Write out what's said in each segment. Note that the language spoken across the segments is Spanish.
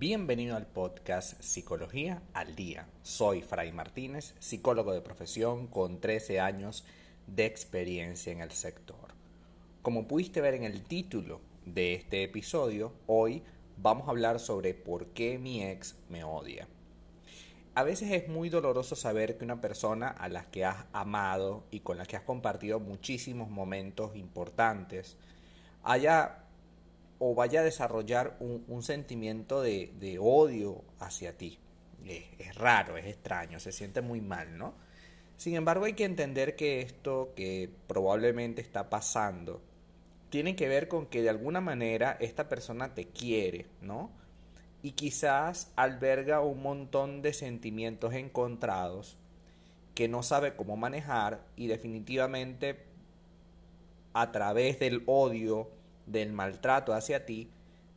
Bienvenido al podcast Psicología al Día. Soy Fray Martínez, psicólogo de profesión con 13 años de experiencia en el sector. Como pudiste ver en el título de este episodio, hoy vamos a hablar sobre por qué mi ex me odia. A veces es muy doloroso saber que una persona a la que has amado y con la que has compartido muchísimos momentos importantes haya o vaya a desarrollar un, sentimiento de, odio hacia ti. Es, raro, es extraño, se siente muy mal, ¿no? Sin embargo, hay que entender que esto que probablemente está pasando tiene que ver con que de alguna manera esta persona te quiere, ¿no? Y quizás alberga un montón de sentimientos encontrados que no sabe cómo manejar y definitivamente a través del odio del maltrato hacia ti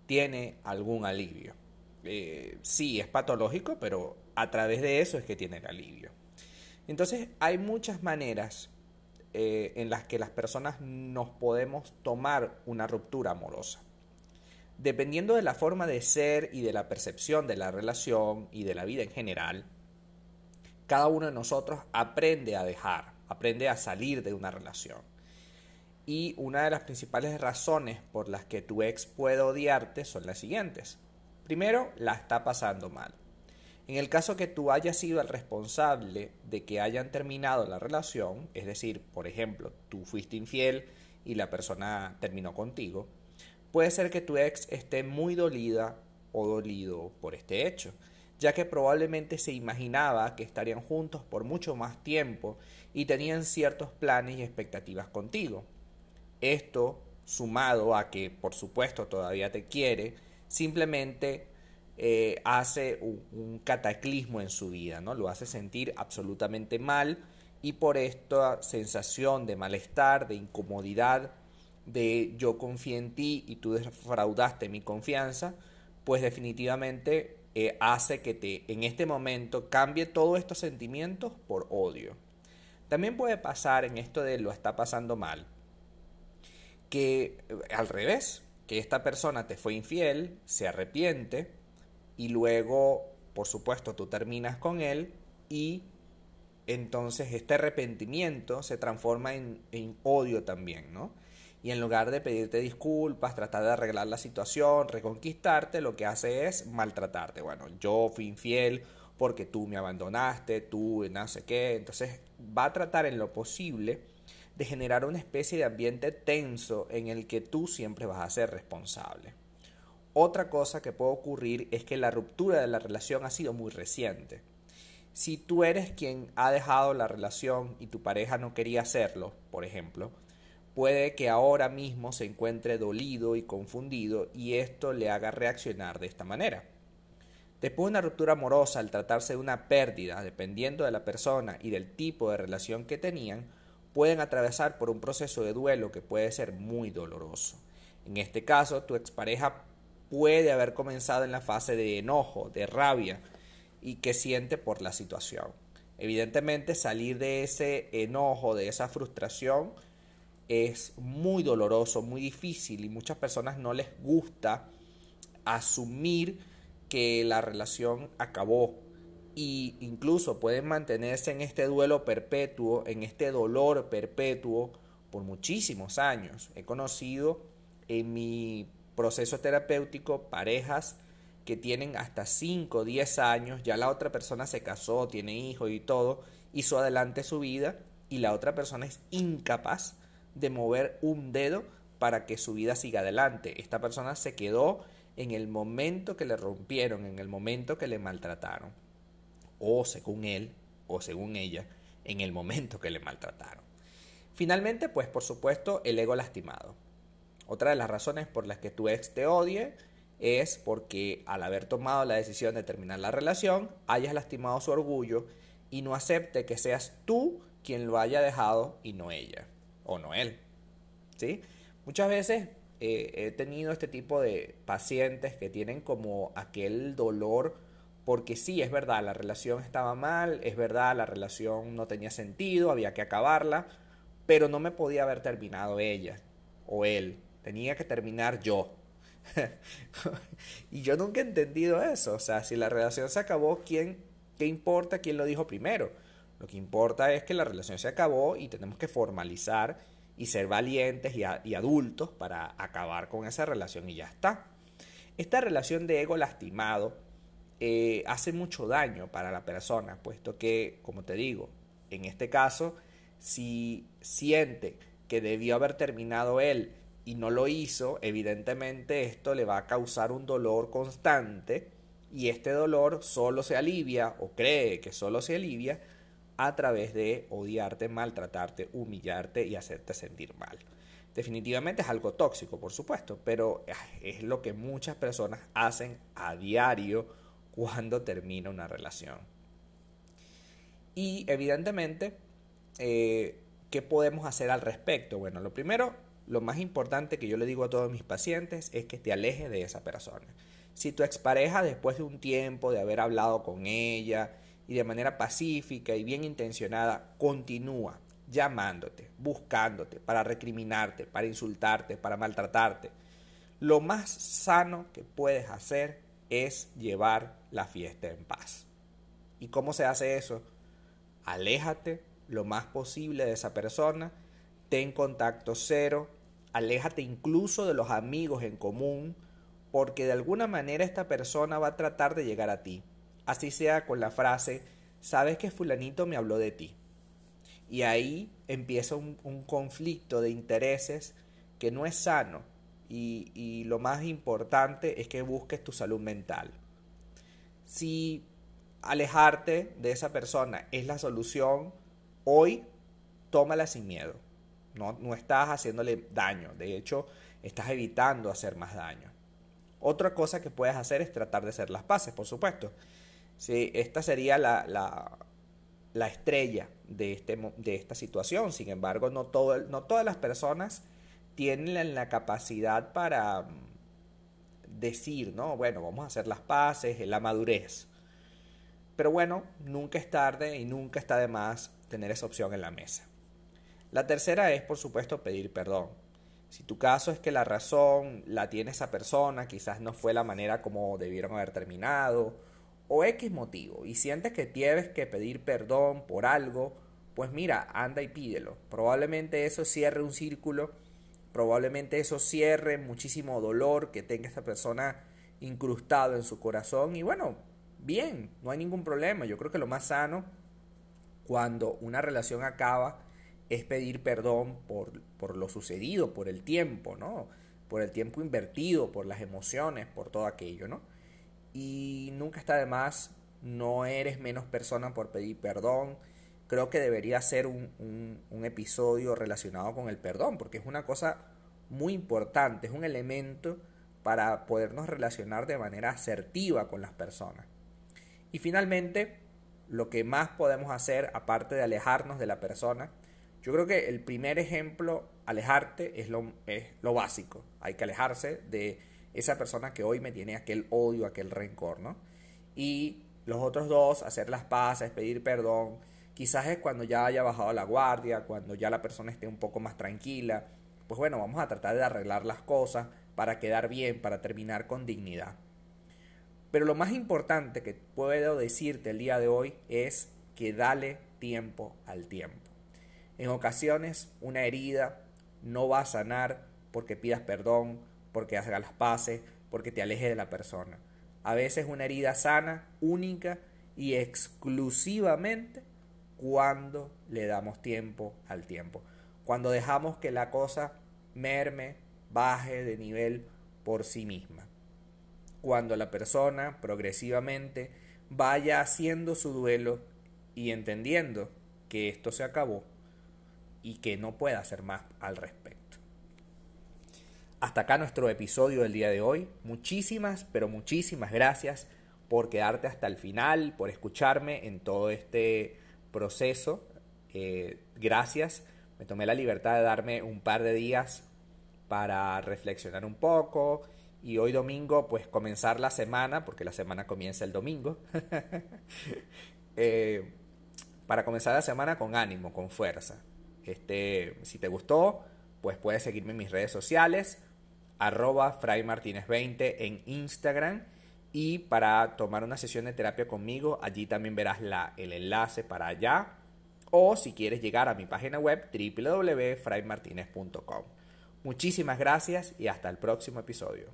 tiene algún alivio. Eh, sí, es patológico, pero a través de eso es que tiene el alivio. Entonces hay muchas maneras eh, en las que las personas nos podemos tomar una ruptura amorosa. Dependiendo de la forma de ser y de la percepción de la relación y de la vida en general, cada uno de nosotros aprende a dejar, aprende a salir de una relación. Y una de las principales razones por las que tu ex puede odiarte son las siguientes. Primero, la está pasando mal. En el caso que tú hayas sido el responsable de que hayan terminado la relación, es decir, por ejemplo, tú fuiste infiel y la persona terminó contigo, puede ser que tu ex esté muy dolida o dolido por este hecho, ya que probablemente se imaginaba que estarían juntos por mucho más tiempo y tenían ciertos planes y expectativas contigo. Esto, sumado a que por supuesto todavía te quiere, simplemente eh, hace un, cataclismo en su vida, ¿no? Lo hace sentir absolutamente mal y por esta sensación de malestar, de incomodidad, de yo confié en ti y tú defraudaste mi confianza, pues definitivamente eh, hace que te en este momento cambie todos estos sentimientos por odio. También puede pasar en esto de lo está pasando mal, que eh, al revés, que esta persona te fue infiel, se arrepiente y luego, por supuesto, tú terminas con él y entonces este arrepentimiento se transforma en, en odio también, ¿no? Y en lugar de pedirte disculpas, tratar de arreglar la situación, reconquistarte, lo que hace es maltratarte. Bueno, yo fui infiel porque tú me abandonaste, tú no sé qué. Entonces va a tratar en lo posible generar una especie de ambiente tenso en el que tú siempre vas a ser responsable. Otra cosa que puede ocurrir es que la ruptura de la relación ha sido muy reciente. Si tú eres quien ha dejado la relación y tu pareja no quería hacerlo, por ejemplo, puede que ahora mismo se encuentre dolido y confundido y esto le haga reaccionar de esta manera. Después de una ruptura amorosa, al tratarse de una pérdida, dependiendo de la persona y del tipo de relación que tenían, pueden atravesar por un proceso de duelo que puede ser muy doloroso. En este caso, tu expareja puede haber comenzado en la fase de enojo, de rabia y que siente por la situación. Evidentemente, salir de ese enojo, de esa frustración, es muy doloroso, muy difícil y muchas personas no les gusta asumir que la relación acabó, y incluso pueden mantenerse en este duelo perpetuo, en este dolor perpetuo por muchísimos años. He conocido en mi proceso terapéutico parejas que tienen hasta 5 o 10 años, ya la otra persona se casó, tiene hijos y todo, hizo adelante su vida y la otra persona es incapaz de mover un dedo para que su vida siga adelante. Esta persona se quedó en el momento que le rompieron, en el momento que le maltrataron o según él o según ella en el momento que le maltrataron. Finalmente, pues por supuesto, el ego lastimado. Otra de las razones por las que tu ex te odie es porque al haber tomado la decisión de terminar la relación, hayas lastimado su orgullo y no acepte que seas tú quien lo haya dejado y no ella o no él. ¿Sí? Muchas veces eh, he tenido este tipo de pacientes que tienen como aquel dolor porque sí, es verdad, la relación estaba mal, es verdad, la relación no tenía sentido, había que acabarla, pero no me podía haber terminado ella o él, tenía que terminar yo. y yo nunca he entendido eso. O sea, si la relación se acabó, ¿quién, ¿qué importa quién lo dijo primero? Lo que importa es que la relación se acabó y tenemos que formalizar y ser valientes y, y adultos para acabar con esa relación y ya está. Esta relación de ego lastimado eh, hace mucho daño para la persona, puesto que, como te digo, en este caso, si siente que debió haber terminado él y no lo hizo, evidentemente esto le va a causar un dolor constante y este dolor solo se alivia o cree que solo se alivia a través de odiarte, maltratarte, humillarte y hacerte sentir mal. Definitivamente es algo tóxico, por supuesto, pero es lo que muchas personas hacen a diario cuando termina una relación. Y evidentemente, eh, ¿qué podemos hacer al respecto? Bueno, lo primero, lo más importante que yo le digo a todos mis pacientes es que te alejes de esa persona. Si tu expareja después de un tiempo de haber hablado con ella y de manera pacífica y bien intencionada continúa llamándote, buscándote para recriminarte, para insultarte, para maltratarte, lo más sano que puedes hacer es llevar la fiesta en paz. ¿Y cómo se hace eso? Aléjate lo más posible de esa persona, ten contacto cero, aléjate incluso de los amigos en común, porque de alguna manera esta persona va a tratar de llegar a ti. Así sea con la frase, sabes que fulanito me habló de ti. Y ahí empieza un, conflicto de intereses que no es sano. Y, lo más importante es que busques tu salud mental. Si alejarte de esa persona es la solución, hoy tómala sin miedo. No, no estás haciéndole daño, de hecho, estás evitando hacer más daño. Otra cosa que puedes hacer es tratar de hacer las paces, por supuesto. Sí, esta sería la, la, la estrella de, este, de esta situación. Sin embargo, no, todo, no todas las personas tienen la, capacidad para mm, decir, ¿no? Bueno, vamos a hacer las paces, la madurez. Pero bueno, nunca es tarde y nunca está de más tener esa opción en la mesa. La tercera es, por supuesto, pedir perdón. Si tu caso es que la razón la tiene esa persona, quizás no fue la manera como debieron haber terminado, o X motivo, y sientes que tienes que pedir perdón por algo, pues mira, anda y pídelo. Probablemente eso cierre un círculo, probablemente eso cierre muchísimo dolor que tenga esta persona incrustado en su corazón, y bueno, bien, no hay ningún problema. Yo creo que lo más sano cuando una relación acaba es pedir perdón por, por lo sucedido, por el tiempo, ¿no? Por el tiempo invertido, por las emociones, por todo aquello, ¿no? Y nunca está de más, no eres menos persona por pedir perdón. Creo que debería ser un, un episodio relacionado con el perdón, porque es una cosa muy importante, es un elemento para podernos relacionar de manera asertiva con las personas. Y finalmente, lo que más podemos hacer, aparte de alejarnos de la persona, yo creo que el primer ejemplo, alejarte, es lo, es lo básico. Hay que alejarse de esa persona que hoy me tiene aquel odio, aquel rencor, ¿no? Y los otros dos, hacer las paces, pedir perdón, quizás es cuando ya haya bajado la guardia, cuando ya la persona esté un poco más tranquila. Pues bueno, vamos a tratar de arreglar las cosas para quedar bien, para terminar con dignidad. Pero lo más importante que puedo decirte el día de hoy es que dale tiempo al tiempo. En ocasiones una herida no va a sanar porque pidas perdón, porque hagas las paces, porque te alejes de la persona. A veces una herida sana, única y exclusivamente cuando le damos tiempo al tiempo. Cuando dejamos que la cosa merme, baje de nivel por sí misma. Cuando la persona progresivamente vaya haciendo su duelo y entendiendo que esto se acabó y que no pueda hacer más al respecto. Hasta acá nuestro episodio del día de hoy. Muchísimas, pero muchísimas gracias por quedarte hasta el final, por escucharme en todo este proceso. Eh, gracias. Me tomé la libertad de darme un par de días para reflexionar un poco y hoy domingo pues comenzar la semana, porque la semana comienza el domingo, eh, para comenzar la semana con ánimo, con fuerza. Este, si te gustó, pues puedes seguirme en mis redes sociales, arroba fraymartinez20 en Instagram y para tomar una sesión de terapia conmigo, allí también verás la, el enlace para allá. O si quieres llegar a mi página web www.fraymartinez.com. Muchísimas gracias y hasta el próximo episodio.